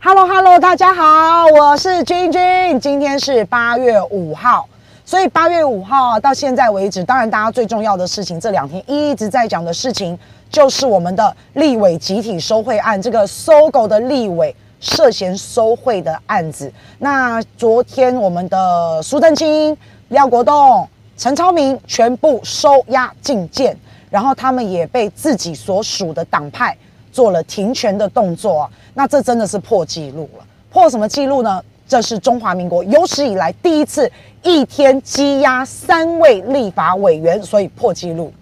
Hello Hello，大家好，我是君君。今天是八月五号，所以八月五号到现在为止，当然大家最重要的事情，这两天一直在讲的事情，就是我们的立委集体收贿案，这个搜狗的立委涉嫌收贿的案子。那昨天我们的苏震清、廖国栋、陈超明全部收押禁见，然后他们也被自己所属的党派做了停权的动作啊。那这真的是破纪录了，破什么纪录呢？这是中华民国有史以来第一次一天羁押三位立法委员，所以破纪录。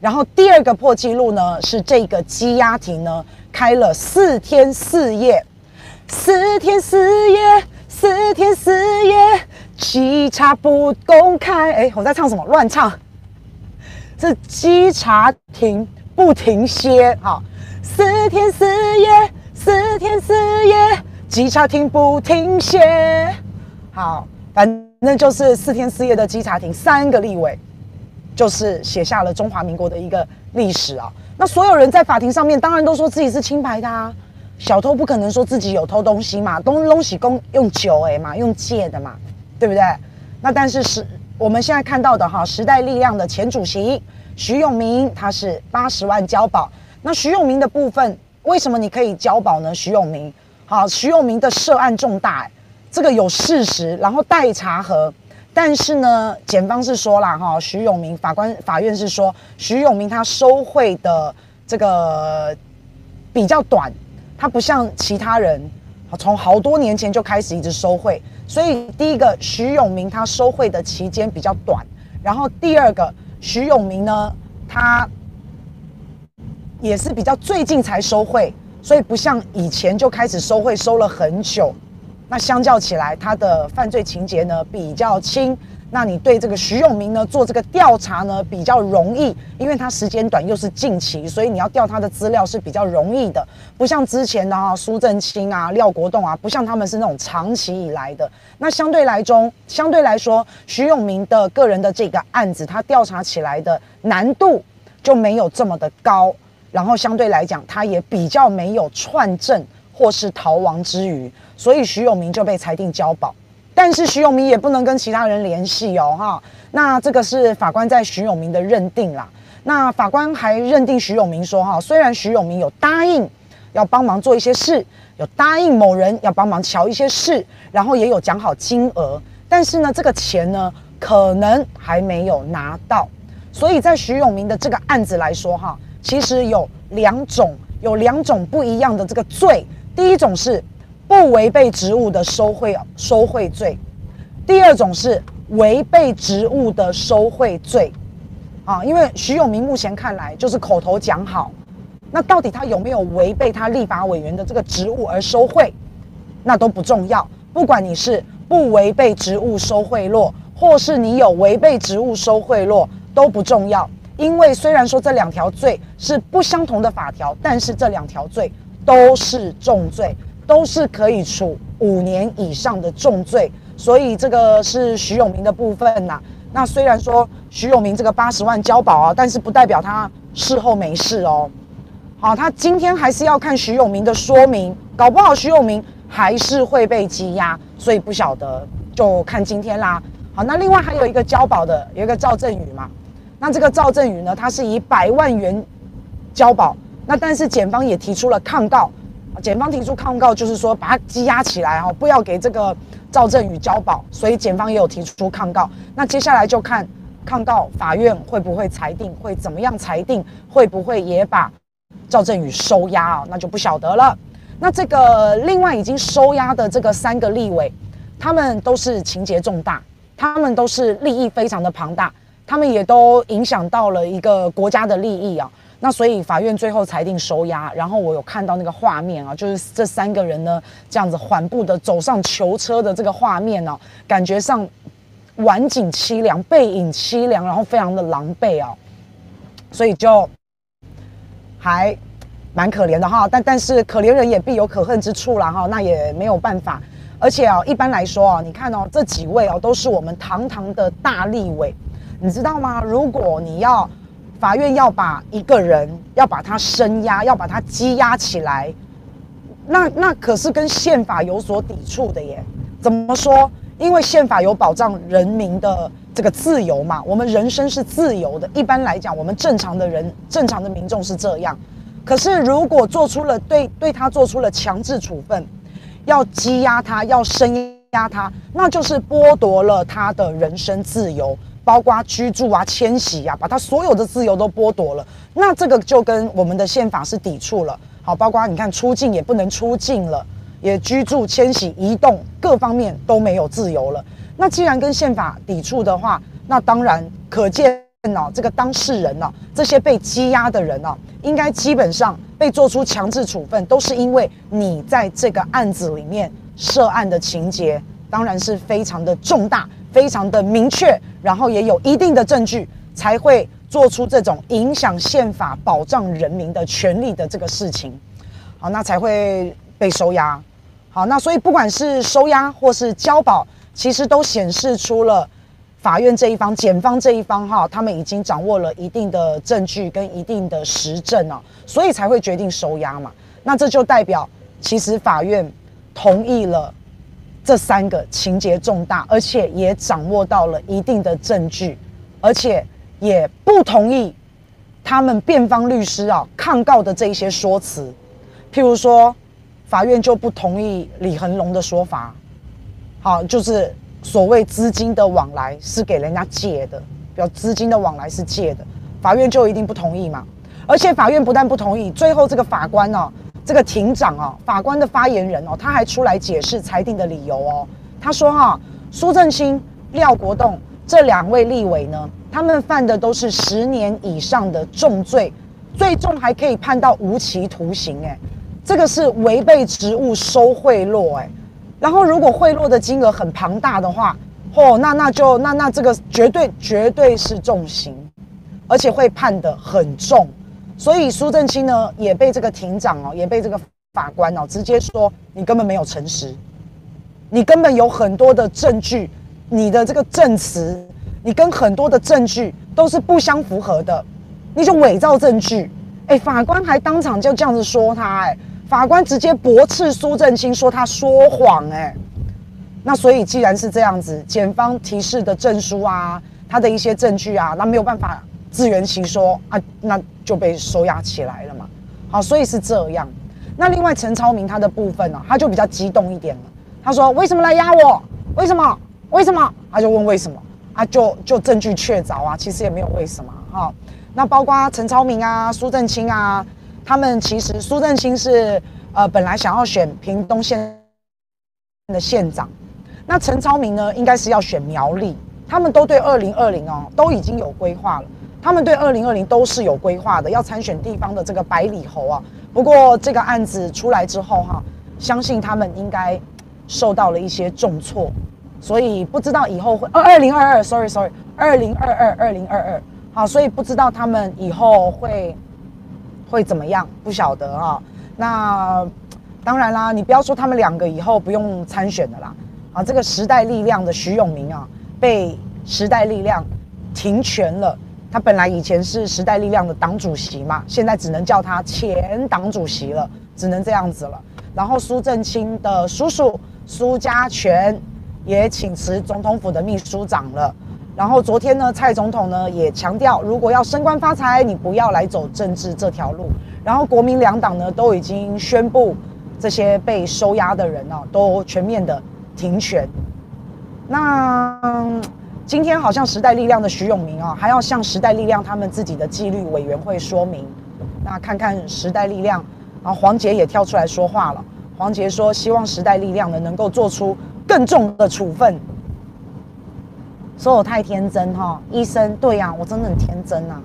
然后第二个破纪录呢，是这个羁押庭呢开了四天四夜，四天四夜，四天四夜，稽查不公开。哎，我在唱什么？乱唱。是稽查庭不停歇，好，四天四夜。四天四夜，稽查庭不停歇。好，反正就是四天四夜的稽查庭，三个立委，就是写下了中华民国的一个历史啊。那所有人在法庭上面，当然都说自己是清白的啊。小偷不可能说自己有偷东西嘛，东东西公用酒哎嘛，用借的嘛，对不对？那但是是我们现在看到的哈，时代力量的前主席徐永明，他是八十万交保。那徐永明的部分。为什么你可以交保呢？徐永明，好，徐永明的涉案重大，这个有事实，然后待查核。但是呢，检方是说了哈，徐永明法官法院是说，徐永明他收贿的这个比较短，他不像其他人，从好多年前就开始一直收贿。所以第一个，徐永明他收贿的期间比较短，然后第二个，徐永明呢，他。也是比较最近才收贿，所以不像以前就开始收贿，收了很久。那相较起来，他的犯罪情节呢比较轻。那你对这个徐永明呢做这个调查呢比较容易，因为他时间短又是近期，所以你要调他的资料是比较容易的。不像之前的啊苏震清啊、廖国栋啊，不像他们是那种长期以来的。那相对来中，相对来说，徐永明的个人的这个案子，他调查起来的难度就没有这么的高。然后相对来讲，他也比较没有串证或是逃亡之余，所以徐永明就被裁定交保。但是徐永明也不能跟其他人联系哦，哈。那这个是法官在徐永明的认定啦。那法官还认定徐永明说，哈，虽然徐永明有答应要帮忙做一些事，有答应某人要帮忙瞧一些事，然后也有讲好金额，但是呢，这个钱呢，可能还没有拿到。所以在徐永明的这个案子来说，哈。其实有两种，有两种不一样的这个罪。第一种是不违背职务的收贿收贿罪，第二种是违背职务的收贿罪。啊，因为徐永明目前看来就是口头讲好，那到底他有没有违背他立法委员的这个职务而收贿，那都不重要。不管你是不违背职务收贿赂，或是你有违背职务收贿赂，都不重要。因为虽然说这两条罪是不相同的法条，但是这两条罪都是重罪，都是可以处五年以上的重罪，所以这个是徐永明的部分呐。那虽然说徐永明这个八十万交保啊，但是不代表他事后没事哦。好，他今天还是要看徐永明的说明，搞不好徐永明还是会被羁押，所以不晓得就看今天啦。好，那另外还有一个交保的，有一个赵振宇嘛。那这个赵振宇呢，他是以百万元交保，那但是检方也提出了抗告，检方提出抗告就是说把他羁押起来哈，不要给这个赵振宇交保，所以检方也有提出抗告。那接下来就看抗告法院会不会裁定，会怎么样裁定，会不会也把赵振宇收押啊？那就不晓得了。那这个另外已经收押的这个三个立委，他们都是情节重大，他们都是利益非常的庞大。他们也都影响到了一个国家的利益啊，那所以法院最后裁定收押。然后我有看到那个画面啊，就是这三个人呢这样子缓步的走上囚车的这个画面呢、啊，感觉上晚景凄凉，背影凄凉，然后非常的狼狈啊，所以就还蛮可怜的哈。但但是可怜人也必有可恨之处啦哈，那也没有办法。而且啊，一般来说啊，你看哦，这几位哦、啊，都是我们堂堂的大立委。你知道吗？如果你要法院要把一个人要把他声押，要把他羁押起来，那那可是跟宪法有所抵触的耶。怎么说？因为宪法有保障人民的这个自由嘛，我们人身是自由的。一般来讲，我们正常的人、正常的民众是这样。可是如果做出了对对他做出了强制处分，要羁押他，要声押他，那就是剥夺了他的人身自由，包括居住啊、迁徙啊，把他所有的自由都剥夺了。那这个就跟我们的宪法是抵触了。好，包括你看出境也不能出境了。也居住、迁徙、移动各方面都没有自由了。那既然跟宪法抵触的话，那当然可见哦，这个当事人呢，这些被羁押的人呢，应该基本上被做出强制处分，都是因为你在这个案子里面涉案的情节，当然是非常的重大、非常的明确，然后也有一定的证据，才会做出这种影响宪法保障人民的权利的这个事情。好，那才会。被收押，好，那所以不管是收押或是交保，其实都显示出了法院这一方、检方这一方哈，他们已经掌握了一定的证据跟一定的实证啊，所以才会决定收押嘛。那这就代表，其实法院同意了这三个情节重大，而且也掌握到了一定的证据，而且也不同意他们辩方律师啊抗告的这一些说辞，譬如说。法院就不同意李恒龙的说法，好，就是所谓资金的往来是给人家借的，比如资金的往来是借的，法院就一定不同意嘛。而且法院不但不同意，最后这个法官呢，这个庭长哦，法官的发言人哦，他还出来解释裁定的理由哦。他说哈，苏正清、廖国栋这两位立委呢，他们犯的都是十年以上的重罪，最重还可以判到无期徒刑诶。这个是违背职务收贿赂，哎，然后如果贿赂的金额很庞大的话，哦，那那就那那这个绝对绝对是重刑，而且会判得很重，所以苏正清呢也被这个庭长哦，也被这个法官哦直接说，你根本没有诚实，你根本有很多的证据，你的这个证词，你跟很多的证据都是不相符合的，你就伪造证据，哎，法官还当场就这样子说他，哎。法官直接驳斥苏正清，说他说谎，哎，那所以既然是这样子，检方提示的证书啊，他的一些证据啊，那没有办法自圆其说啊，那就被收押起来了嘛。好，所以是这样。那另外陈超明他的部分呢，他就比较激动一点了。他说：“为什么来压我？为什么？为什么？”他就问为什么啊？就就证据确凿啊，其实也没有为什么哈。那包括陈超明啊、苏正清啊。他们其实苏正清是呃本来想要选屏东县的县长，那陈超明呢应该是要选苗栗，他们都对二零二零哦都已经有规划了，他们对二零二零都是有规划的，要参选地方的这个百里侯啊。不过这个案子出来之后哈，相信他们应该受到了一些重挫，所以不知道以后会二二零二二，sorry sorry，二零二二二零二二，好，所以不知道他们以后会。会怎么样？不晓得啊。那当然啦，你不要说他们两个以后不用参选的啦。啊，这个时代力量的徐永明啊，被时代力量停权了。他本来以前是时代力量的党主席嘛，现在只能叫他前党主席了，只能这样子了。然后苏正清的叔叔苏家全也请辞总统府的秘书长了。然后昨天呢，蔡总统呢也强调，如果要升官发财，你不要来走政治这条路。然后国民两党呢都已经宣布，这些被收押的人呢、都全面的停权。那今天好像时代力量的徐永明啊，还要向时代力量他们自己的纪律委员会说明。那看看时代力量，然后黄杰也跳出来说话了。黄杰说，希望时代力量呢能够做出更重的处分。说我太天真哈，医生，对呀、啊，我真的很天真呐、啊。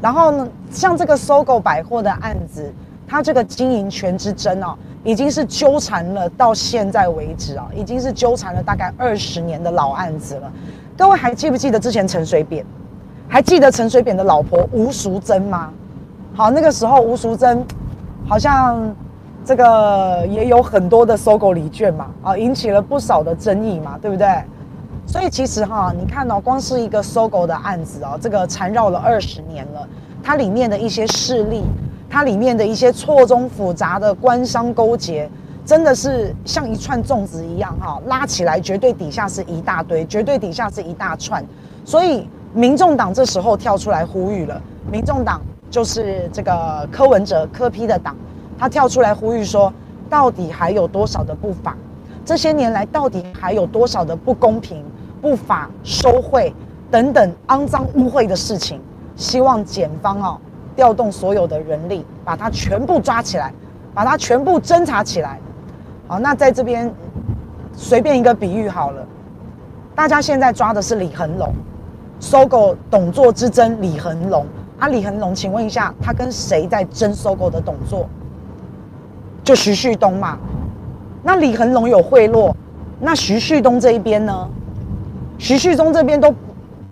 然后呢，像这个搜狗百货的案子，它这个经营权之争哦，已经是纠缠了到现在为止啊，已经是纠缠了大概二十年的老案子了。各位还记不记得之前陈水扁？还记得陈水扁的老婆吴淑珍吗？好，那个时候吴淑珍好像这个也有很多的 SOGO 礼券嘛，啊，引起了不少的争议嘛，对不对？所以其实哈，你看哦，光是一个 SOGO 的案子哦，这个缠绕了二十年了，它里面的一些势力，它里面的一些错综复杂的官商勾结，真的是像一串粽子一样哈，拉起来绝对底下是一大堆，绝对底下是一大串。所以，民众党这时候跳出来呼吁了，民众党就是这个柯文哲柯批的党，他跳出来呼吁说，到底还有多少的不法？这些年来，到底还有多少的不公平、不法、收贿等等肮脏污秽的事情？希望检方哦，调动所有的人力，把它全部抓起来，把它全部侦查起来。好，那在这边随便一个比喻好了，大家现在抓的是李恒龙搜狗董座之争，李恒龙啊，李恒龙，请问一下，他跟谁在争搜狗的董座？就徐旭东嘛。那李恒龙有贿赂，那徐旭东这一边呢？徐旭东这边都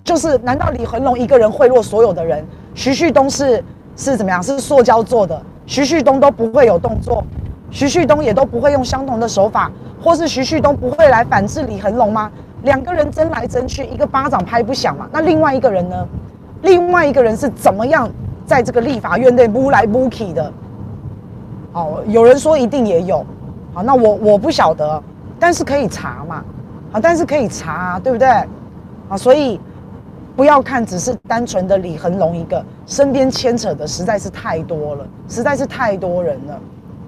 就是，难道李恒龙一个人贿赂所有的人？徐旭东是是怎么样？是塑胶做的？徐旭东都不会有动作？徐旭东也都不会用相同的手法，或是徐旭东不会来反制李恒龙吗？两个人争来争去，一个巴掌拍不响嘛。那另外一个人呢？另外一个人是怎么样在这个立法院内摸来摸去的？哦，有人说一定也有。好，那我我不晓得，但是可以查嘛，好，但是可以查啊，对不对？啊，所以不要看只是单纯的李恒龙一个，身边牵扯的实在是太多了，实在是太多人了。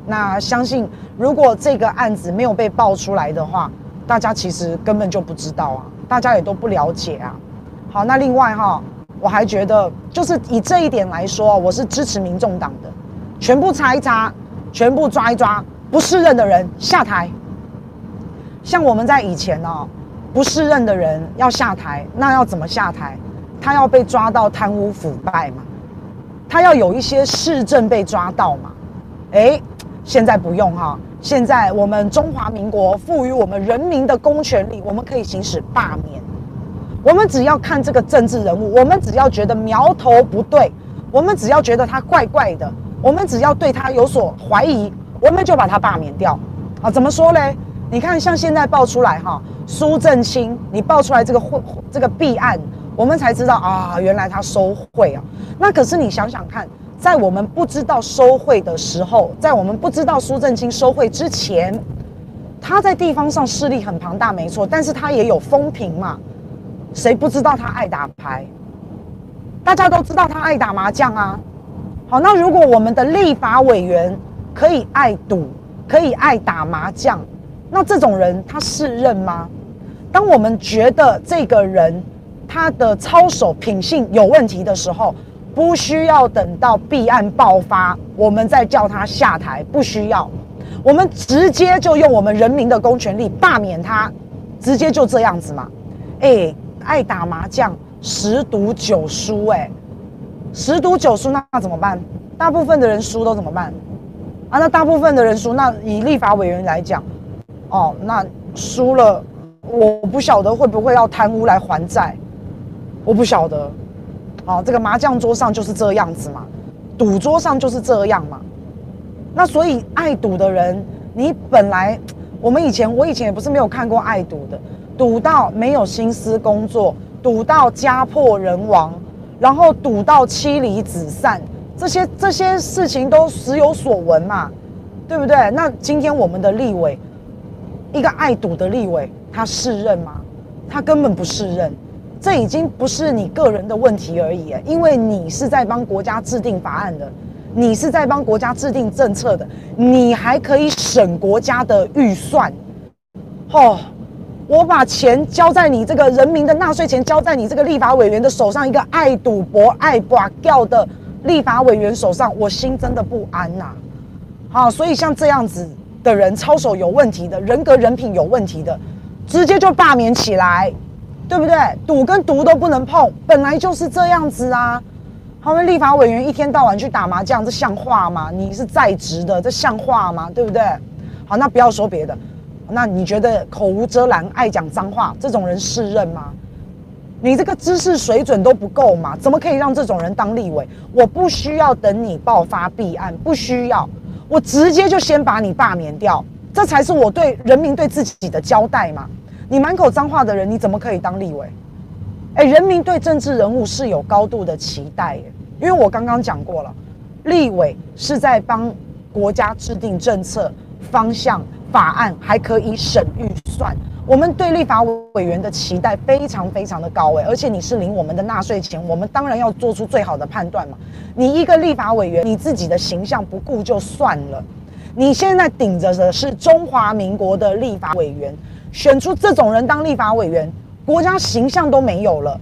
那相信如果这个案子没有被爆出来的话，大家其实根本就不知道啊，大家也都不了解啊。好，那另外哈，我还觉得就是以这一点来说，我是支持民众党的，全部查一查，全部抓一抓。不适任的人下台，像我们在以前哦，不适任的人要下台，那要怎么下台？他要被抓到贪污腐败嘛，他要有一些事证被抓到嘛。诶，现在不用哈，现在我们中华民国赋予我们人民的公权力，我们可以行使罢免。我们只要看这个政治人物，我们只要觉得苗头不对，我们只要觉得他怪怪的，我们只要对他有所怀疑。我们就把他罢免掉，啊，怎么说嘞？你看，像现在爆出来哈，苏正清，你爆出来这个贿这个弊案，我们才知道啊，原来他收贿啊。那可是你想想看，在我们不知道收贿的时候，在我们不知道苏正清收贿之前，他在地方上势力很庞大，没错，但是他也有风评嘛。谁不知道他爱打牌？大家都知道他爱打麻将啊。好，那如果我们的立法委员，可以爱赌，可以爱打麻将，那这种人他适任吗？当我们觉得这个人他的操守品性有问题的时候，不需要等到弊案爆发，我们再叫他下台，不需要，我们直接就用我们人民的公权力罢免他，直接就这样子嘛。哎，爱打麻将十赌九输，哎，十赌九输，那怎么办？大部分的人输都怎么办？啊，那大部分的人输，那以立法委员来讲，哦，那输了，我不晓得会不会要贪污来还债，我不晓得，哦，这个麻将桌上就是这样子嘛，赌桌上就是这样嘛，那所以爱赌的人，你本来我们以前我以前也不是没有看过爱赌的，赌到没有心思工作，赌到家破人亡，然后赌到妻离子散。这些这些事情都时有所闻嘛，对不对？那今天我们的立委，一个爱赌的立委，他适任吗？他根本不适任。这已经不是你个人的问题而已，因为你是在帮国家制定法案的，你是在帮国家制定政策的，你还可以审国家的预算。哦，我把钱交在你这个人民的纳税钱交在你这个立法委员的手上，一个爱赌博、爱跋掉的。立法委员手上，我心真的不安呐、啊。好，所以像这样子的人，操守有问题的，人格人品有问题的，直接就罢免起来，对不对？赌跟毒都不能碰，本来就是这样子啊。他们立法委员一天到晚去打麻将，这像话吗？你是在职的，这像话吗？对不对？好，那不要说别的，那你觉得口无遮拦、爱讲脏话这种人适任吗？你这个知识水准都不够嘛？怎么可以让这种人当立委？我不需要等你爆发弊案，不需要，我直接就先把你罢免掉，这才是我对人民对自己的交代嘛。你满口脏话的人，你怎么可以当立委？哎，人民对政治人物是有高度的期待耶，因为我刚刚讲过了，立委是在帮国家制定政策方向、法案，还可以审预算。我们对立法委员的期待非常非常的高诶，而且你是领我们的纳税钱，我们当然要做出最好的判断嘛。你一个立法委员，你自己的形象不顾就算了，你现在顶着的是中华民国的立法委员，选出这种人当立法委员，国家形象都没有了。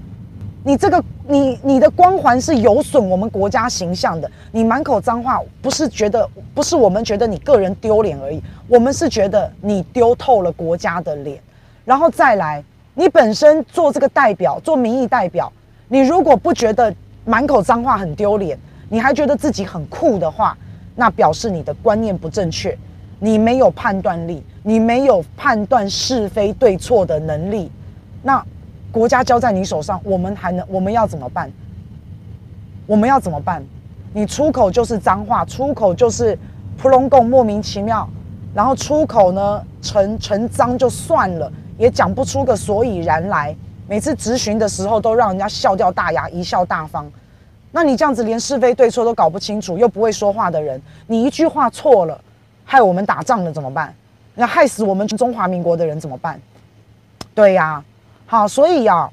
你这个，你你的光环是有损我们国家形象的。你满口脏话，不是觉得，不是我们觉得你个人丢脸而已，我们是觉得你丢透了国家的脸。然后再来，你本身做这个代表，做民意代表，你如果不觉得满口脏话很丢脸，你还觉得自己很酷的话，那表示你的观念不正确，你没有判断力，你没有判断是非对错的能力，那。国家交在你手上，我们还能我们要怎么办？我们要怎么办？你出口就是脏话，出口就是普隆贡莫名其妙，然后出口呢成成脏就算了，也讲不出个所以然来。每次质询的时候都让人家笑掉大牙，贻笑大方。那你这样子连是非对错都搞不清楚，又不会说话的人，你一句话错了，害我们打仗了怎么办？那害死我们中华民国的人怎么办？对呀、好，所以啊，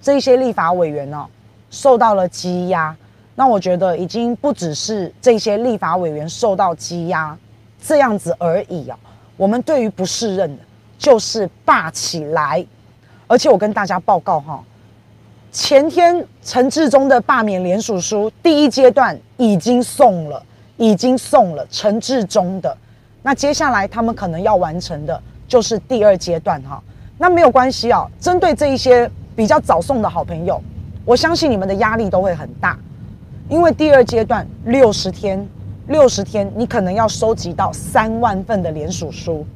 这些立法委员呢、受到了羁押。那我觉得已经不只是这些立法委员受到羁押这样子而已啊。我们对于不适任的，就是霸起来。而且我跟大家报告哈，前天陈志忠的罢免联署书第一阶段已经送了，已经送了陈志中的。那接下来他们可能要完成的就是第二阶段哈。那没有关系啊，针对这一些比较早送的好朋友，我相信你们的压力都会很大，因为第二阶段六十天，六十天你可能要收集到三万份的联署书，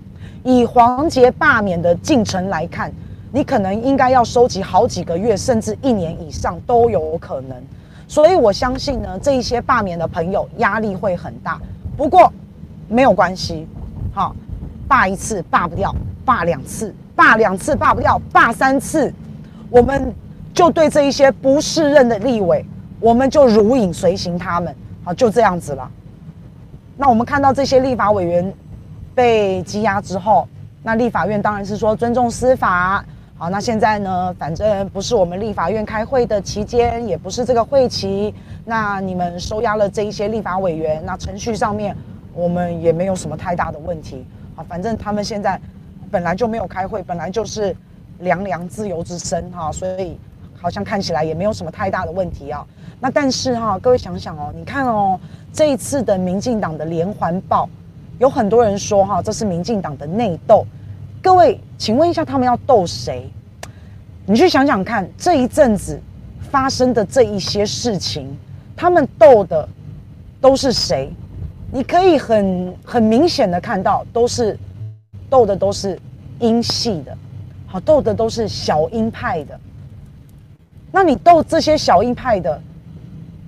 以黄杰罢免的进程来看，你可能应该要收集好几个月，甚至一年以上都有可能。所以我相信呢，这一些罢免的朋友压力会很大。不过没有关系，好，罢一次罢不掉，罢两次。罢两次罢不掉，罢三次，我们就对这一些不适任的立委，我们就如影随形他们，好，就这样子了。那我们看到这些立法委员被羁押之后，那立法院当然是说尊重司法。好，那现在呢，反正不是我们立法院开会的期间，也不是这个会期，那你们收押了这一些立法委员，那程序上面我们也没有什么太大的问题。好，反正他们现在。本来就没有开会，本来就是凉凉自由之身哈，所以好像看起来也没有什么太大的问题啊。那但是哈，各位想想哦，你看哦，这一次的民进党的连环爆，有很多人说哈，这是民进党的内斗。各位，请问一下，他们要斗谁？你去想想看，这一阵子发生的这一些事情，他们斗的都是谁？你可以很很明显的看到，都是。斗的都是英系的，好，斗的都是小英派的。那你斗这些小英派的，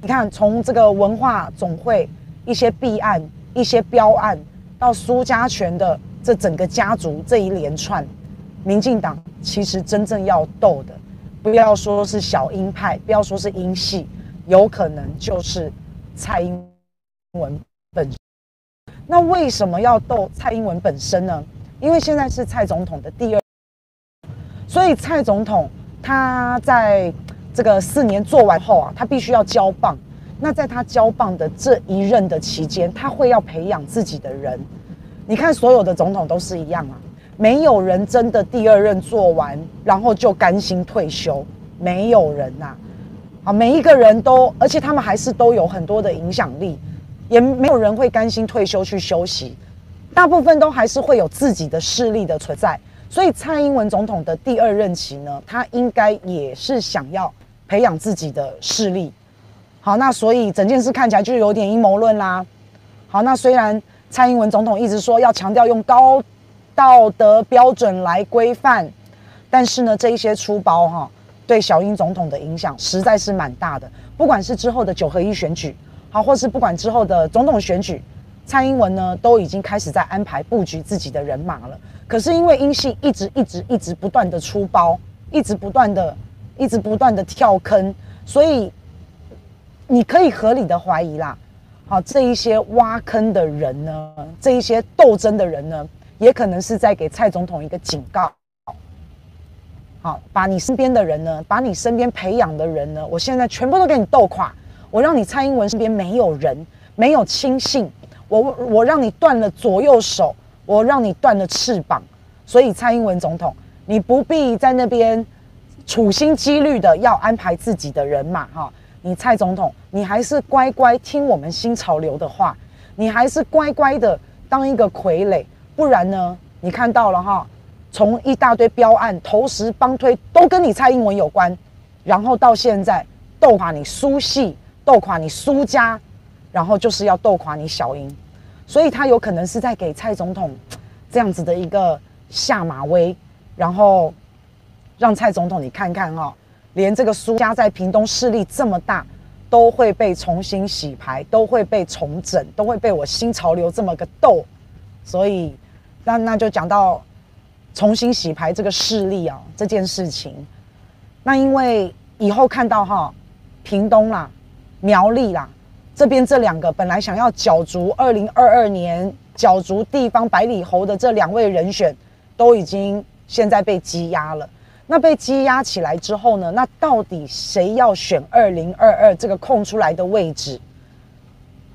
你看从这个文化总会一些弊案、一些标案，到苏家全的这整个家族这一连串，民进党其实真正要斗的，不要说是小英派，不要说是英系，有可能就是蔡英文本身。那为什么要斗蔡英文本身呢？因为现在是蔡总统的第二，所以蔡总统他在这个四年做完后啊，他必须要交棒。那在他交棒的这一任的期间，他会要培养自己的人。你看，所有的总统都是一样啊，没有人真的第二任做完，然后就甘心退休，没有人呐。啊，每一个人都，而且他们还是都有很多的影响力，也没有人会甘心退休去休息。大部分都还是会有自己的势力的存在，所以蔡英文总统的第二任期呢，他应该也是想要培养自己的势力。好，那所以整件事看起来就有点阴谋论啦。好，那虽然蔡英文总统一直说要强调用高道德标准来规范，但是呢，这一些出包哈，对小英总统的影响实在是蛮大的。不管是之后的九合一选举，好，或是不管之后的总统选举。蔡英文呢，都已经开始在安排布局自己的人马了。可是因为英系一直一直一直不断的出包，一直不断的一直不断的跳坑，所以你可以合理的怀疑啦。好，这一些挖坑的人呢，这一些斗争的人呢，也可能是在给蔡总统一个警告。好，把你身边的人呢，把你身边培养的人呢，我现在全部都给你斗垮。我让你蔡英文身边没有人，没有亲信，我我让你断了左右手，我让你断了翅膀。所以蔡英文总统，你不必在那边处心积虑的要安排自己的人马哈。你蔡总统，你还是乖乖听我们新潮流的话，你还是乖乖的当一个傀儡，不然呢？你看到了哈，从一大堆标案、投石帮推都跟你蔡英文有关，然后到现在斗垮你苏系，斗垮你苏家，然后就是要斗垮你小英，所以他有可能是在给蔡总统这样子的一个下马威，然后让蔡总统你看看哈。连这个苏家在屏东势力这么大，都会被重新洗牌，都会被重整，都会被我新潮流这么个斗，所以那那就讲到重新洗牌这个势力啊这件事情。那因为以后看到哈屏东啦、苗栗啦这边这两个本来想要角逐二零二二年角逐地方百里侯的这两位人选，都已经现在被羁押了。那被羁押起来之后呢？那到底谁要选二零二二这个空出来的位置？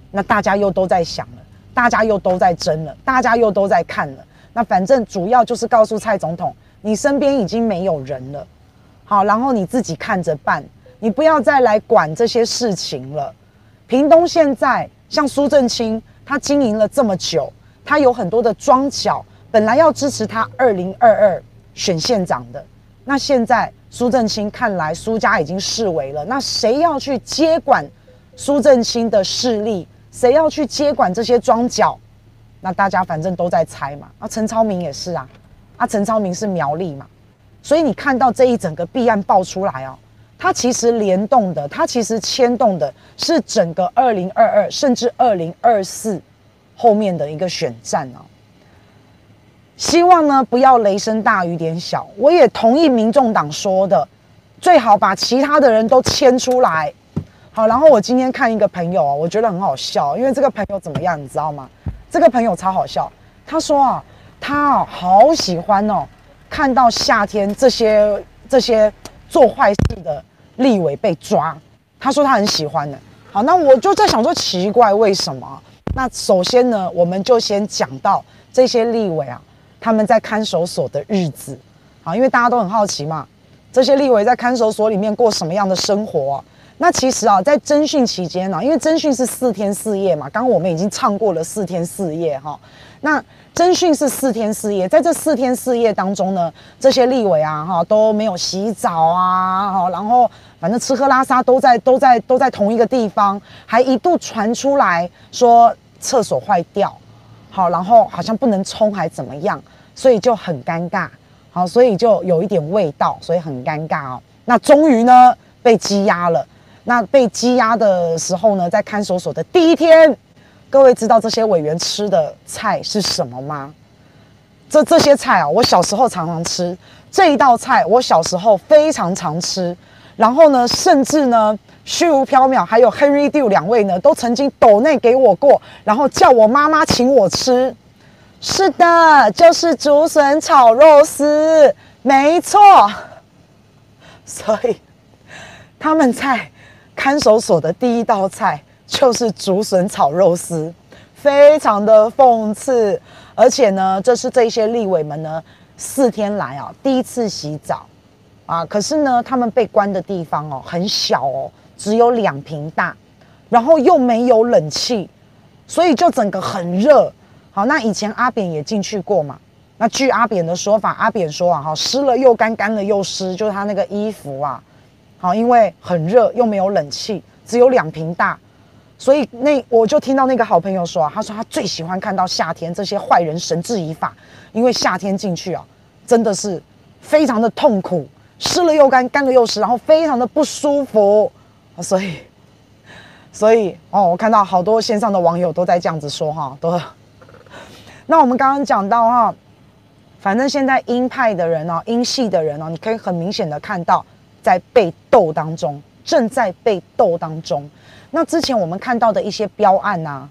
那大家又都在想了，大家又都在争了，大家又都在看了。那反正主要就是告诉蔡总统，你身边已经没有人了，好，然后你自己看着办，你不要再来管这些事情了。屏东现在像苏正清，他经营了这么久，他有很多的庄脚，本来要支持他二零二二选县长的。那现在苏正清看来苏家已经式微了，那谁要去接管苏正清的势力？谁要去接管这些庄脚？那大家反正都在猜嘛。啊，陈超明也是啊，啊，陈超明是苗栗嘛，所以你看到这一整个弊案爆出来哦，它其实联动的，它其实牵动的是整个二零二二甚至二零二四后面的一个选战哦。希望呢，不要雷声大雨点小。我也同意民众党说的，最好把其他的人都牵出来。好，然后我今天看一个朋友啊，我觉得很好笑，因为这个朋友怎么样，你知道吗？这个朋友超好笑。他说啊，他啊好喜欢哦，看到夏天这些这些做坏事的立委被抓。他说他很喜欢的。好，那我就在想说，奇怪为什么？那首先呢，我们就先讲到这些立委啊。他们在看守所的日子，啊，因为大家都很好奇嘛，这些立委在看守所里面过什么样的生活？那其实啊，在侦讯期间呢，因为侦讯是四天四夜嘛，刚刚我们已经唱过了四天四夜哈。那侦讯是四天四夜，在这四天四夜当中呢，这些立委啊哈都没有洗澡啊，哈，然后反正吃喝拉撒都在都在都在同一个地方，还一度传出来说厕所坏掉。好，然后好像不能冲还怎么样，所以就很尴尬。好，所以就有一点味道，所以很尴尬哦。那终于呢被羁押了。那被羁押的时候呢，在看守所的第一天，各位知道这些委员吃的菜是什么吗？这这些菜啊，我小时候常常吃这一道菜，我小时候非常常吃。然后呢，甚至呢。虚无缥缈，还有 Henry Du 两位呢，都曾经抖内给我过，然后叫我妈妈请我吃。是的，就是竹笋炒肉丝，没错。所以他们在看守所的第一道菜就是竹笋炒肉丝，非常的讽刺。而且呢，这是这些立委们呢四天来啊第一次洗澡啊，可是呢，他们被关的地方哦很小哦。只有两坪大，然后又没有冷气，所以就整个很热。好，那以前阿扁也进去过嘛？那据阿扁的说法，阿扁说啊，哈，湿了又干，干了又湿，就是他那个衣服啊，好，因为很热又没有冷气，只有两瓶大，所以那我就听到那个好朋友说啊，他说他最喜欢看到夏天这些坏人绳之以法，因为夏天进去啊，真的是非常的痛苦，湿了又干，干了又湿，然后非常的不舒服。所以，所以哦，我看到好多线上的网友都在这样子说哈，都。那我们刚刚讲到哈，反正现在鹰派的人哦，鹰系的人哦，你可以很明显的看到在被斗当中，正在被斗当中。那之前我们看到的一些标案呐、啊，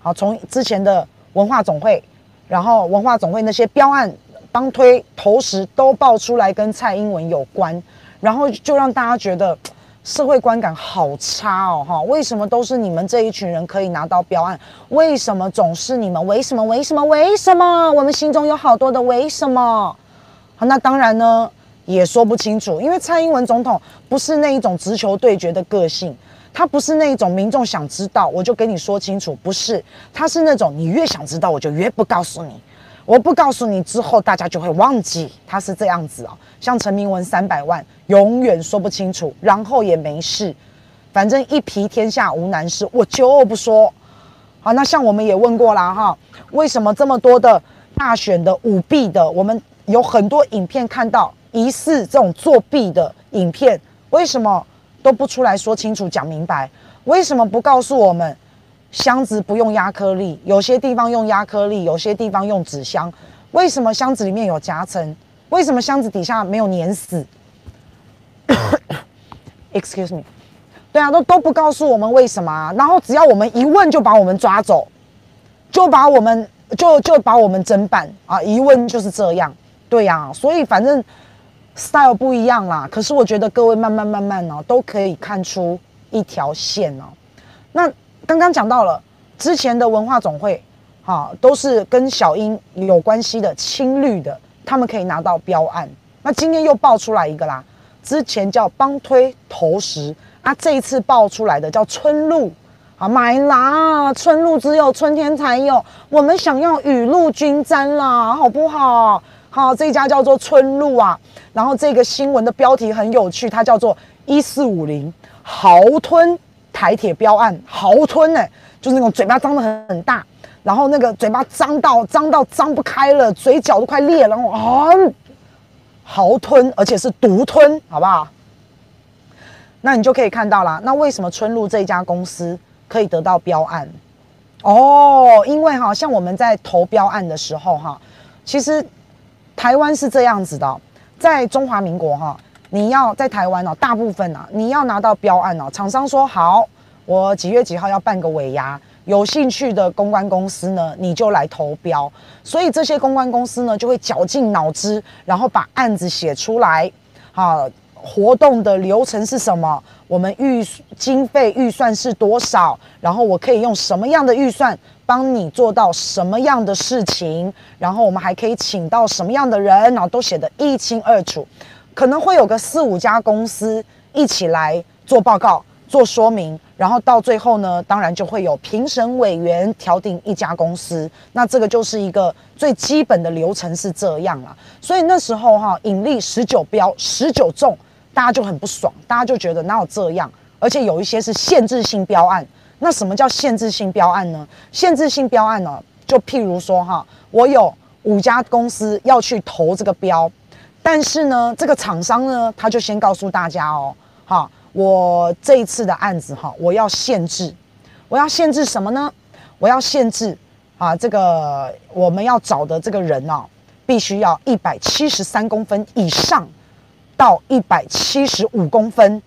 好，从之前的文化总会，然后文化总会那些标案帮推投食都爆出来跟蔡英文有关，然后就让大家觉得社会观感好差哦，哈，为什么都是你们这一群人可以拿到标案？为什么总是你们？为什么？为什么？为什么？我们心中有好多的为什么？好，那当然呢，也说不清楚，因为蔡英文总统不是那一种直球对决的个性。他不是那一种民众想知道我就跟你说清楚，不是，他是那种你越想知道我就越不告诉你，我不告诉你之后大家就会忘记，他是这样子哦。像陈明文三百万永远说不清楚，然后也没事，反正一皮天下无难事，我就不说。好，那像我们也问过啦哈，为什么这么多的大选的舞弊的，我们有很多影片看到疑似这种作弊的影片，为什么？都不出来说清楚、讲明白，为什么不告诉我们箱子不用压克力？有些地方用压克力，有些地方用纸箱。为什么箱子里面有夹层？为什么箱子底下没有粘死？Excuse me，对啊，都都不告诉我们为什么啊？然后只要我们一问，就把我们抓走，就把我们就就把我们侦办啊！一问就是这样，对呀、啊，所以反正。style 不一样啦，可是我觉得各位慢慢慢慢哦，都可以看出一条线哦。那刚刚讲到了之前的文化总会，哈，都是跟小英有关系的青绿的，他们可以拿到标案。那今天又爆出来一个啦，之前叫帮推投食啊，这一次爆出来的叫春露啊，买啦，春露只有春天才有，我们想要雨露均沾啦，好不好？好，这家叫做春露啊，然后这个新闻的标题很有趣，它叫做一四五零豪吞台铁标案，豪吞呢、欸，就是那种嘴巴张得很很大，然后那个嘴巴张到张到张不开了，嘴角都快裂了，然后啊，豪吞，而且是独吞，好不好？那你就可以看到啦，那为什么春露这一家公司可以得到标案？哦，因为哈，像我们在投标案的时候哈，其实。台湾是这样子的、在中华民国哈，你要在台湾哦，大部分啊，你要拿到标案哦，厂商说好，我几月几号要办个尾牙，有兴趣的公关公司呢，你就来投标。所以这些公关公司呢，就会绞尽脑汁，然后把案子写出来，啊，活动的流程是什么？我们预经费预算是多少？然后我可以用什么样的预算？帮你做到什么样的事情，然后我们还可以请到什么样的人，然后都写得一清二楚，可能会有个四五家公司一起来做报告、做说明，然后到最后呢，当然就会有评审委员调定一家公司，那这个就是一个最基本的流程是这样了。所以那时候哈，引力十九标十九中，大家就很不爽，大家就觉得哪有这样，而且有一些是限制性标案。那什么叫限制性标案呢？限制性标案呢，就譬如说哈，我有五家公司要去投这个标，但是呢，这个厂商呢，他就先告诉大家哦，哈，我这一次的案子哈，我要限制，我要限制什么呢？我要限制啊，这个我们要找的这个人哦，必须要一百七十三公分以上到一百七十五公分，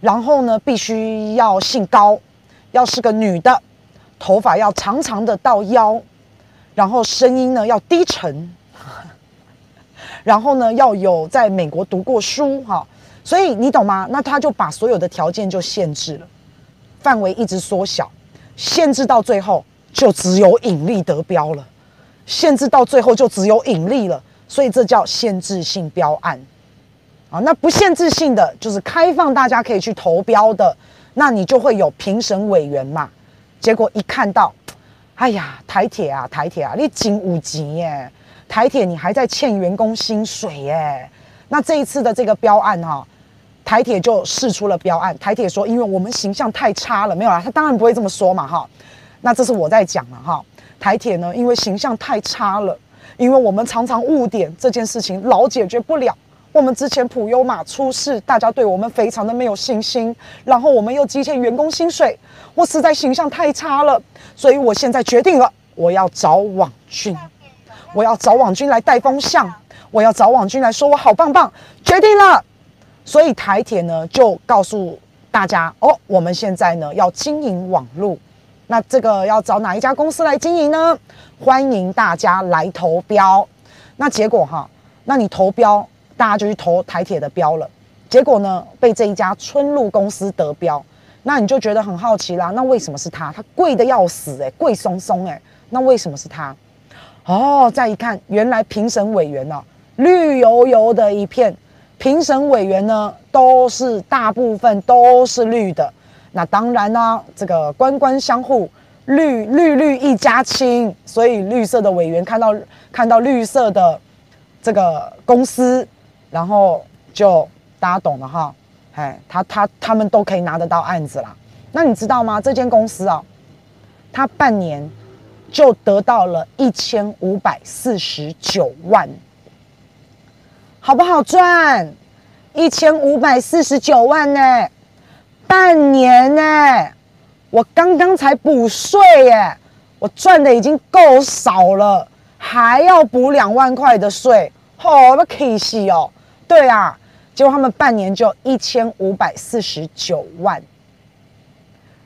然后呢，必须要姓高。要是个女的，头发要长长的到腰，然后声音呢要低沉，然后呢要有在美国读过书哈，所以你懂吗？那他就把所有的条件就限制了，范围一直缩小，限制到最后就只有引力得标了，限制到最后就只有引力了，所以这叫限制性标案啊。那不限制性的就是开放大家可以去投标的。那你就会有评审委员嘛？结果一看到，哎呀，台铁啊，台铁啊，你金五级耶！台铁你还在欠员工薪水耶！那这一次的这个标案哈，台铁就试出了标案。台铁说，因为我们形象太差了，没有啦，他当然不会这么说嘛哈。那这是我在讲了哈。台铁呢，因为形象太差了，因为我们常常误点这件事情，老解决不了。我们之前普悠玛出事，大家对我们非常的没有信心，然后我们又积欠员工薪水，我实在形象太差了，所以我现在决定了，我要找网军，我要找网军来带风向，我要找网军来说我好棒棒，决定了。所以台铁呢就告诉大家哦，我们现在呢要经营网络，那这个要找哪一家公司来经营呢？欢迎大家来投标。那结果哈，那你投标，大家就去投台铁的标了。结果呢，被这一家春鹿公司得标。那你就觉得很好奇啦。那为什么是他？他贵得要死诶、欸，贵松松诶。那为什么是他？哦，再一看，原来评审委员呢、绿油油的一片。评审委员呢，都是大部分都是绿的。那当然呢、这个官官相护，绿绿绿一家亲。所以绿色的委员看到看到绿色的这个公司，然后就大家懂了哈。哎，他他他们都可以拿得到案子啦。那你知道吗？这间公司啊，他半年就得到了一千五百四十九万，好不好赚？一千五百四十九万呢，半年呢，我刚刚才补税耶，我赚的已经够少了，还要补两万块的税，好，那可惜哦。对啊。结果他们半年就一千五百四十九万，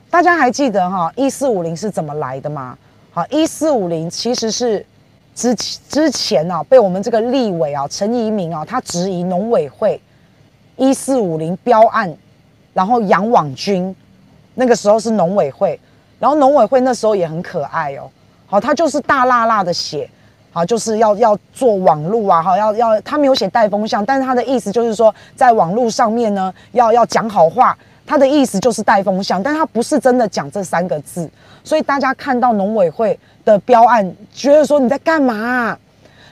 大家还记得哈一四五零是怎么来的吗？好，一四五零其实是之之前啊被我们这个立委啊陈宜民啊他质疑农委会一四五零标案，然后养网军，那个时候是农委会，然后农委会那时候也很可爱哦，好，他就是大辣辣的写。啊，就是要要做网路啊，好，要要他没有写带风向，但是他的意思就是说，在网路上面呢，要要讲好话，他的意思就是带风向，但他不是真的讲这三个字，所以大家看到农委会的标案，觉得说你在干嘛？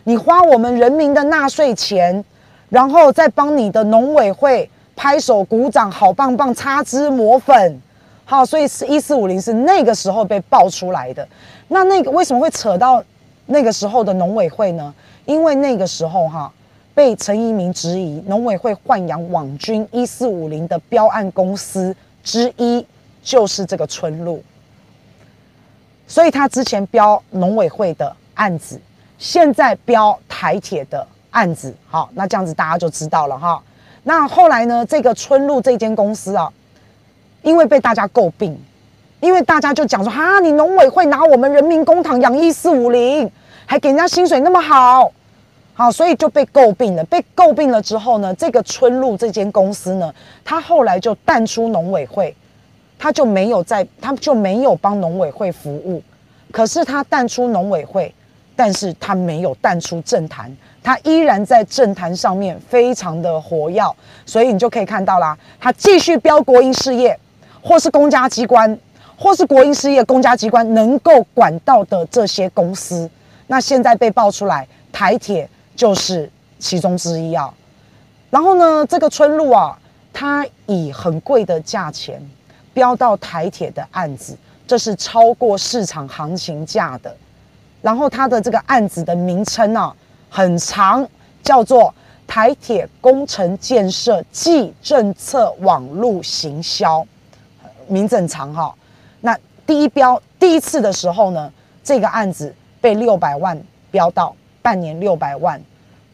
你花我们人民的纳税钱，然后再帮你的农委会拍手鼓掌，好棒棒，擦脂抹粉，好，所以是一四五零是那个时候被爆出来的，那那个为什么会扯到？那个时候的农委会呢，因为那个时候哈被陈宜民质疑，农委会豢养网军一四五零的标案公司之一就是这个春鹿，所以他之前标农委会的案子，现在标台铁的案子，好，那这样子大家就知道了哈。那后来呢，这个春鹿这间公司啊，因为被大家诟病。因为大家就讲说哈，你农委会拿我们人民公帑养一四五零，还给人家薪水那么好，好，所以就被诟病了。被诟病了之后呢，这个春露这间公司呢，他后来就淡出农委会，他就没有在，他就没有帮农委会服务。可是他淡出农委会，但是他没有淡出政坛，他依然在政坛上面非常的活跃。所以你就可以看到啦，他继续标国营事业，或是公家机关。或是国营事业、公家机关能够管到的这些公司，那现在被爆出来，台铁就是其中之一啊。然后呢，这个春鹿啊，它以很贵的价钱标到台铁的案子，这是超过市场行情价的。然后它的这个案子的名称啊很长，叫做台铁工程建设暨政策网路行销，名字很长哈。那第一标第一次的时候呢，这个案子被六百万标到半年六百万，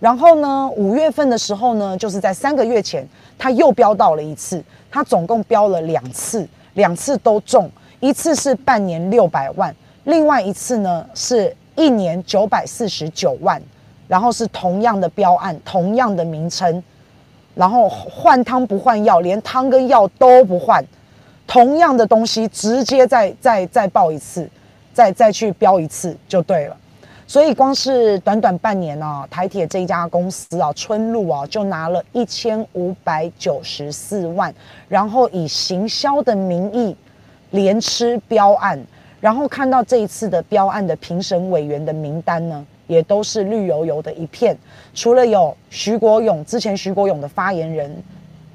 然后呢，五月份的时候呢，就是在三个月前，他又标到了一次，他总共标了两次，两次都中，一次是半年六百万，另外一次呢是一年九百四十九万，然后是同样的标案，同样的名称，然后换汤不换药，连汤跟药都不换。同样的东西，直接再再再报一次，再再去标一次就对了。所以光是短短半年啊，台铁这一家公司啊，春鹿啊，就拿了一千五百九十四万，然后以行销的名义连吃标案，然后看到这一次的标案的评审委员的名单呢，也都是绿油油的一片，除了有徐国勇，之前徐国勇的发言人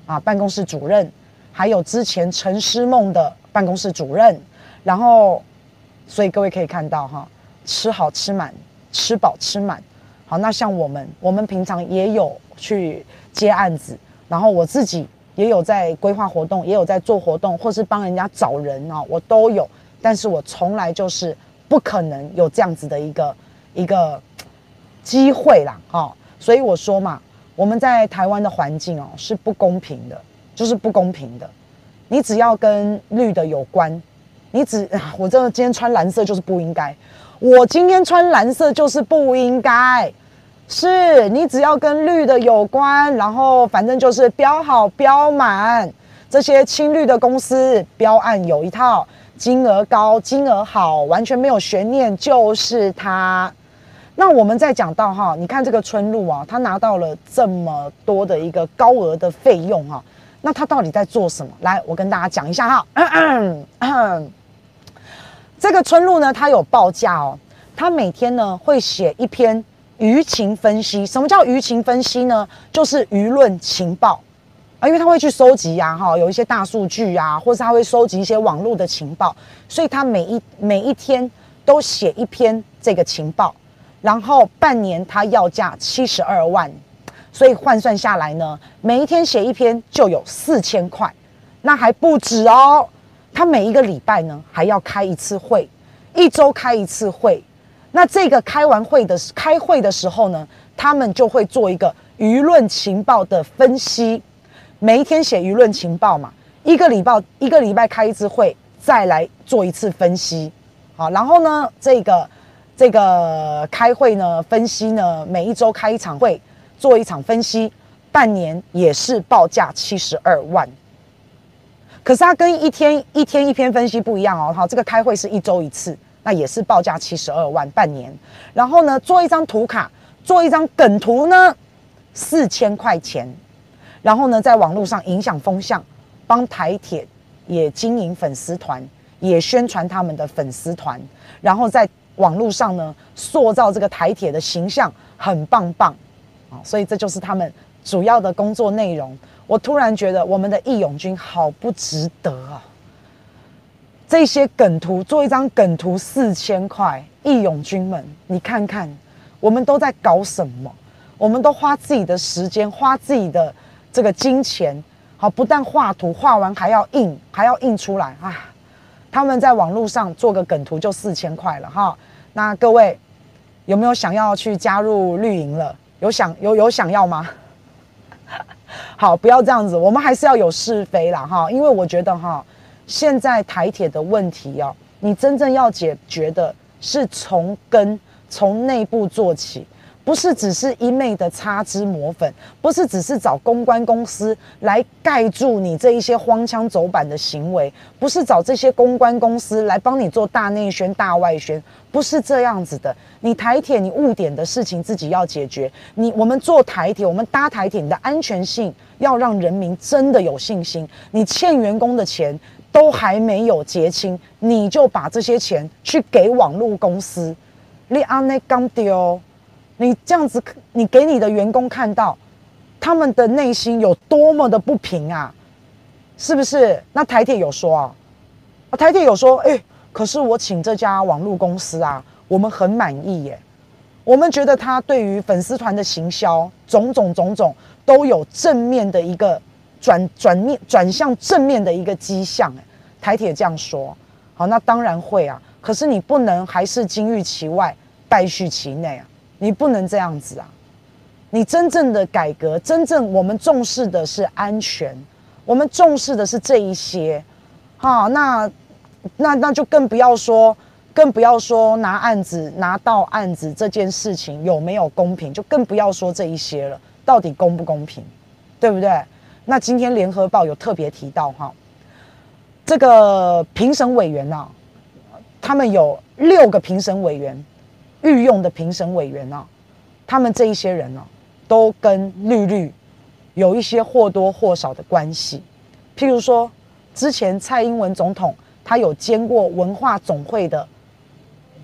啊，办公室主任。还有之前陈诗梦的办公室主任，然后，所以各位可以看到哈，吃好吃满，吃饱吃满。好，那像我们，我们平常也有去接案子，然后我自己也有在规划活动，也有在做活动，或是帮人家找人啊，我都有。但是我从来就是不可能有这样子的一个一个机会啦，哦。所以我说嘛，我们在台湾的环境哦是不公平的。就是不公平的，你只要跟绿的有关，你只，我真的今天穿蓝色就是不应该，我今天穿蓝色就是不应该，是你只要跟绿的有关，然后反正就是标好标满，这些青绿的公司标案有一套，金额高，金额好，完全没有悬念，就是它。那我们再讲到哈，你看这个春露啊，他拿到了这么多的一个高额的费用哈，那他到底在做什么？来，我跟大家讲一下哈。咳咳咳这个春露呢，他有报价哦，他每天呢会写一篇舆情分析。什么叫舆情分析呢？就是舆论情报啊，因为他会去收集呀哈，有一些大数据啊，或是他会收集一些网络的情报，所以他每一每一天都写一篇这个情报。然后半年他要价七十二万，所以换算下来呢，每一天写一篇就有四千块，那还不止哦。他每一个礼拜呢还要开一次会，一周开一次会。那这个开完会的开会的时候呢，他们就会做一个舆论情报的分析。每一天写舆论情报嘛，一个礼拜一个礼拜开一次会，再来做一次分析。好，然后呢这个。这个开会呢，分析呢，每一周开一场会，做一场分析，半年也是报价七十二万。可是它跟一天一天一篇分析不一样哦，好，这个开会是一周一次，那也是报价七十二万半年。然后呢，做一张图卡，做一张梗图呢，四千块钱。然后呢，在网络上影响风向，帮台铁也经营粉丝团，也宣传他们的粉丝团，然后在。网络上呢，塑造这个台铁的形象很棒棒啊，所以这就是他们主要的工作内容。我突然觉得我们的义勇军好不值得啊！这些梗图做一张梗图四千块，义勇军们，你看看我们都在搞什么？我们都花自己的时间，花自己的这个金钱，好，不但画图画完还要印，还要印出来啊！他们在网络上做个梗图就四千块了哈，那各位有没有想要去加入绿营了？有想有有想要吗？好，不要这样子，我们还是要有是非啦哈，因为我觉得哈，现在台铁的问题哦，你真正要解决的是从根从内部做起。不是只是一昧的擦脂抹粉，不是只是找公关公司来盖住你这一些荒腔走板的行为，不是找这些公关公司来帮你做大内宣、大外宣，不是这样子的。你台铁，你误点的事情自己要解决。你我们做台铁，我们搭台铁，你的安全性要让人民真的有信心。你欠员工的钱都还没有结清，你就把这些钱去给网络公司，你安内刚丢。你这样子，你给你的员工看到，他们的内心有多么的不平啊，是不是？那台铁有说啊，啊台铁有说，哎，可是我请这家网络公司啊，我们很满意耶，我们觉得他对于粉丝团的行销，种种种种都有正面的一个转转面转向正面的一个迹象，哎，台铁这样说，好，那当然会啊，可是你不能还是金玉其外，败絮其内啊。你不能这样子啊！你真正的改革，真正我们重视的是安全，我们重视的是这一些，哈，那那那就更不要说，更不要说拿案子拿到案子这件事情有没有公平，就更不要说这一些了，到底公不公平，对不对？那今天联合报有特别提到哈，这个评审委员啊，他们有六个评审委员。御用的评审委员啊，他们这一些人呢、啊，都跟绿绿有一些或多或少的关系。譬如说，之前蔡英文总统他有兼过文化总会的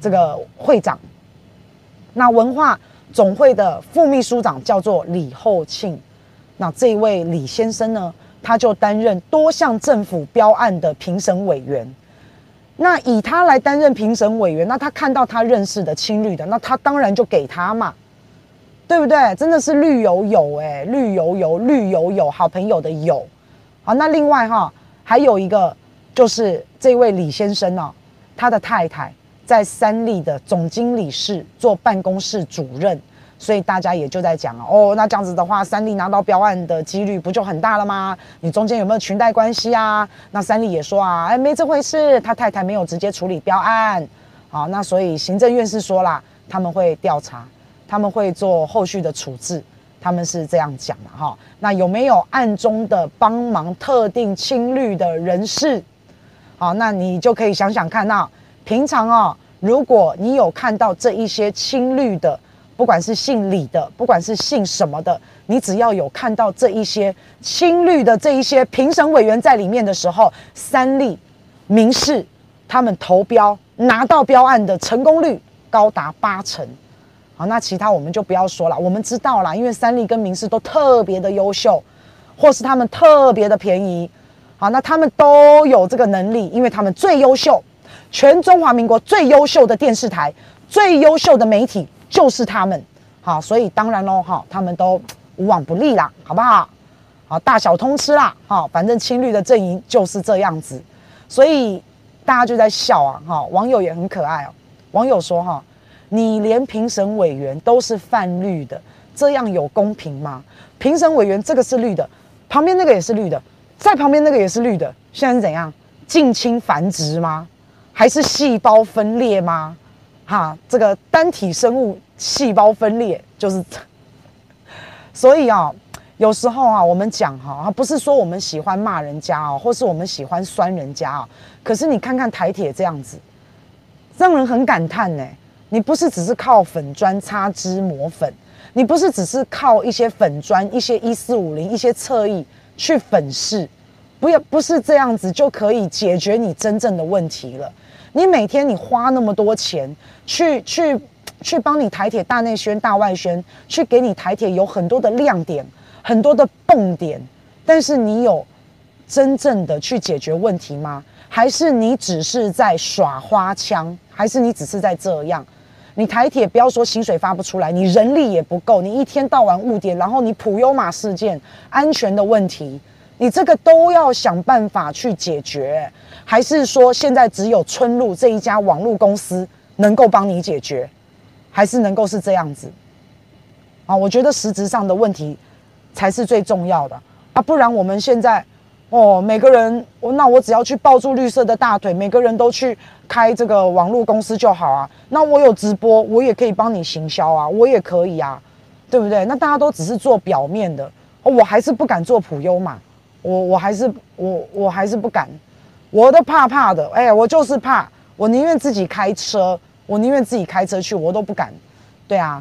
这个会长，那文化总会的副秘书长叫做李厚庆，那这位李先生呢，他就担任多项政府标案的评审委员。那以他来担任评审委员，那他看到他认识的青绿的，那他当然就给他嘛，对不对？真的是绿油油哎，绿油油，绿油油，好朋友的友。好，那另外哈，还有一个就是这位李先生呢，他的太太在三立的总经理室做办公室主任，所以大家也就在讲哦，那这样子的话，三立拿到标案的几率不就很大了吗？你中间有没有裙带关系啊？那三立也说啊，哎，没这回事，他太太没有直接处理标案。好，那所以行政院是说啦，他们会调查，他们会做后续的处置，他们是这样讲的哈。那有没有暗中的帮忙特定青绿的人士？好，那你就可以想想看，那平常啊，如果你有看到这一些青绿的。不管是姓李的，不管是姓什么的，你只要有看到这一些青绿的这一些评审委员在里面的时候，三立、民视他们投标拿到标案的成功率高达八成。好，那其他我们就不要说了，我们知道啦，因为三立跟民视都特别的优秀，或是他们特别的便宜。好，那他们都有这个能力，因为他们最优秀，全中华民国最优秀的电视台，最优秀的媒体。就是他们，好，所以当然喽，哈，他们都无往不利啦，好不好？好，大小通吃啦，哈，反正青绿的阵营就是这样子，所以大家就在笑啊，哈，网友也很可爱哦。网友说，哈，你连评审委员都是泛绿的，这样有公平吗？评审委员这个是绿的，旁边那个也是绿的，在旁边那个也是绿的，现在是怎样？近亲繁殖吗？还是细胞分裂吗？哈，这个单体生物细胞分裂就是，所以啊，有时候啊，我们讲哈，不是说我们喜欢骂人家哦，或是我们喜欢酸人家啊，可是你看看台铁这样子，让人很感叹呢。你不是只是靠粉砖擦脂抹粉，你不是只是靠一些粉砖、一些一四五零、一些侧翼去粉饰，不要不是这样子就可以解决你真正的问题了。你每天你花那么多钱去去去帮你台铁大内宣大外宣，去给你台铁有很多的亮点，很多的蹦点，但是你有真正的去解决问题吗？还是你只是在耍花枪？还是你只是在这样？你台铁不要说薪水发不出来，你人力也不够，你一天到晚误点，然后你普悠玛事件安全的问题。你这个都要想办法去解决，还是说现在只有春路这一家网络公司能够帮你解决，还是能够是这样子？啊，我觉得实质上的问题才是最重要的啊，不然我们现在哦，每个人我，那我只要去抱住绿色的大腿，每个人都去开这个网络公司就好啊。那我有直播，我也可以帮你行销啊，我也可以啊，对不对？那大家都只是做表面的，哦我还是不敢做普优嘛。我我还是我我还是不敢，我都怕怕的，哎，我就是怕，我宁愿自己开车，我宁愿自己开车去，我都不敢，对啊。